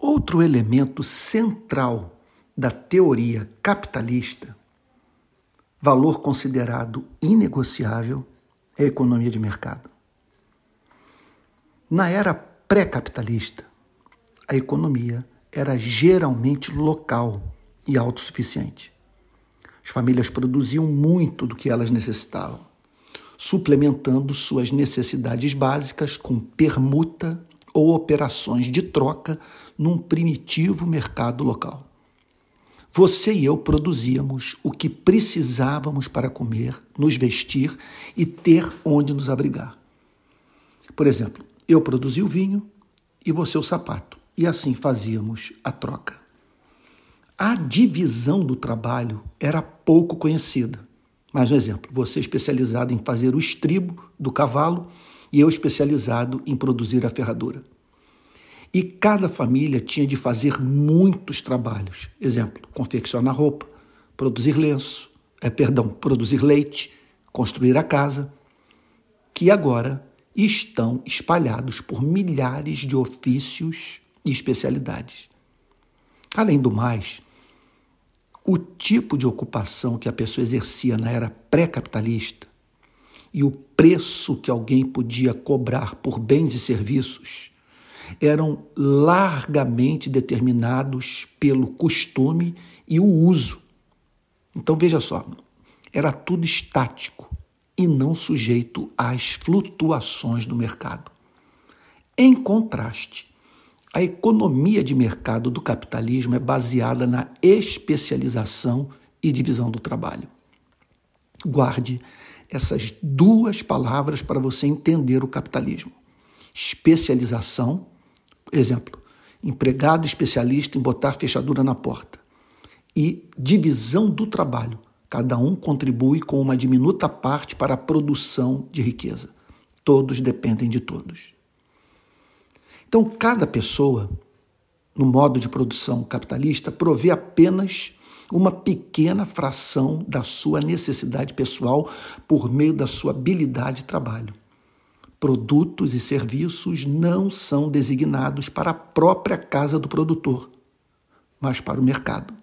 Outro elemento central da teoria capitalista, valor considerado inegociável, é a economia de mercado. Na era pré-capitalista, a economia era geralmente local e autossuficiente. As famílias produziam muito do que elas necessitavam, suplementando suas necessidades básicas com permuta ou operações de troca num primitivo mercado local. Você e eu produzíamos o que precisávamos para comer, nos vestir e ter onde nos abrigar. Por exemplo, eu produzia o vinho e você o sapato, e assim fazíamos a troca. A divisão do trabalho era pouco conhecida. Mais um exemplo: você especializado em fazer o estribo do cavalo e eu especializado em produzir a ferradura. E cada família tinha de fazer muitos trabalhos. Exemplo, confeccionar roupa, produzir lenço, é, perdão, produzir leite, construir a casa, que agora estão espalhados por milhares de ofícios e especialidades. Além do mais, o tipo de ocupação que a pessoa exercia na era pré-capitalista e o preço que alguém podia cobrar por bens e serviços eram largamente determinados pelo costume e o uso. Então veja só, era tudo estático e não sujeito às flutuações do mercado. Em contraste, a economia de mercado do capitalismo é baseada na especialização e divisão do trabalho. Guarde essas duas palavras para você entender o capitalismo: especialização Exemplo, empregado especialista em botar fechadura na porta. E divisão do trabalho. Cada um contribui com uma diminuta parte para a produção de riqueza. Todos dependem de todos. Então, cada pessoa, no modo de produção capitalista, provê apenas uma pequena fração da sua necessidade pessoal por meio da sua habilidade de trabalho produtos e serviços não são designados para a própria casa do produtor, mas para o mercado.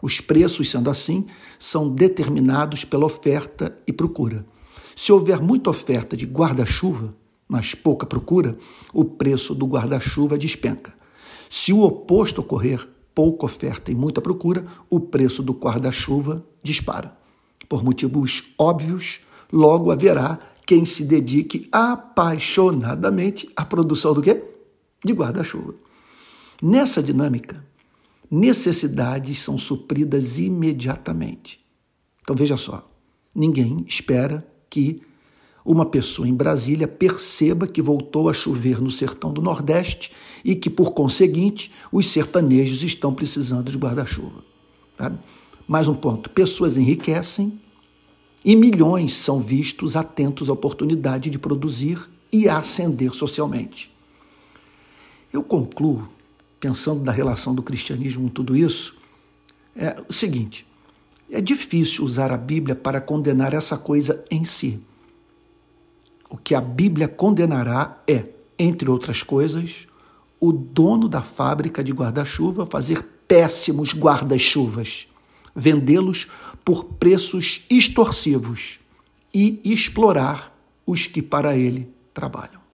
Os preços, sendo assim, são determinados pela oferta e procura. Se houver muita oferta de guarda-chuva, mas pouca procura, o preço do guarda-chuva despenca. Se o oposto ocorrer, pouca oferta e muita procura, o preço do guarda-chuva dispara. Por motivos óbvios, logo haverá quem se dedique apaixonadamente à produção do quê? De guarda-chuva. Nessa dinâmica, necessidades são supridas imediatamente. Então veja só, ninguém espera que uma pessoa em Brasília perceba que voltou a chover no sertão do Nordeste e que, por conseguinte, os sertanejos estão precisando de guarda-chuva. Mais um ponto: pessoas enriquecem e milhões são vistos atentos à oportunidade de produzir e ascender socialmente. Eu concluo, pensando na relação do cristianismo com tudo isso, é o seguinte: é difícil usar a Bíblia para condenar essa coisa em si. O que a Bíblia condenará é, entre outras coisas, o dono da fábrica de guarda-chuva fazer péssimos guarda-chuvas, vendê-los por preços extorsivos e explorar os que para ele trabalham.